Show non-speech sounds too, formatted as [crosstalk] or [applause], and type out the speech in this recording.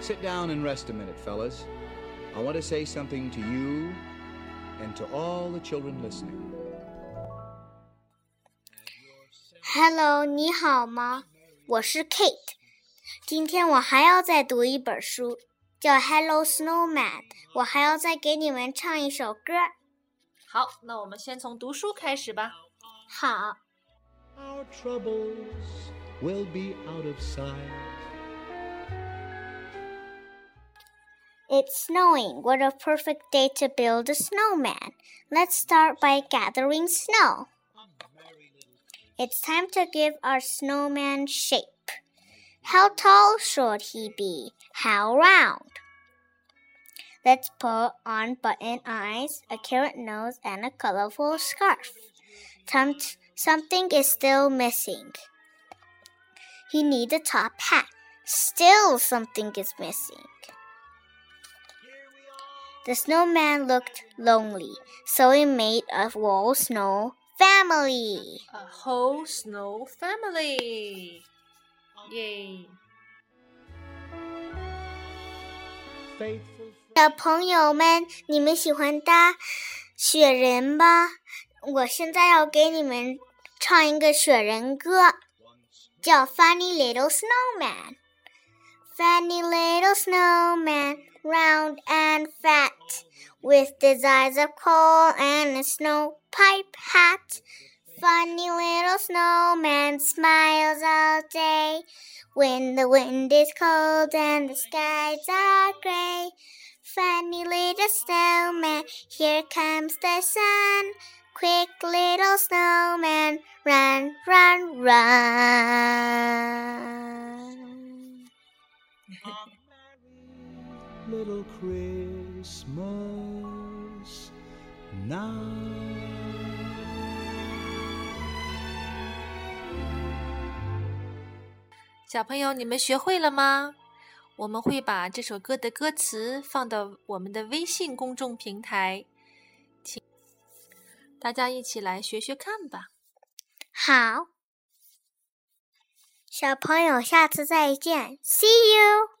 sit down and rest a minute, fellas. I want to say something to you and to all the children listening. Hello，你好吗？我是 Kate。今天我还要再读一本书，叫《Hello Snowman》。我还要再给你们唱一首歌。好，那我们先从读书开始吧。好。 Our troubles will be out of sight. It's snowing. What a perfect day to build a snowman. Let's start by gathering snow. It's time to give our snowman shape. How tall should he be? How round? Let's put on button eyes, a carrot nose, and a colorful scarf. Some something is still missing. He needs a top hat. Still something is missing. The snowman looked lonely, so he made a whole snow family. A whole snow family. Yay! Faithful 小朋友们，你们喜欢搭雪人吧？我现在要给你们唱一个雪人歌，叫《Funny Little Snowman》。Funny little snowman, round and fat, with his eyes of coal and a snow pipe hat. Funny little snowman smiles all day when the wind is cold and the skies are gray. Funny little snowman, here comes the sun. Quick little snowman, run, run, run. [laughs] little Christmas now. 小朋友，你们学会了吗？我们会把这首歌的歌词放到我们的微信公众平台，请大家一起来学学看吧。好，小朋友，下次再见，See you，bye。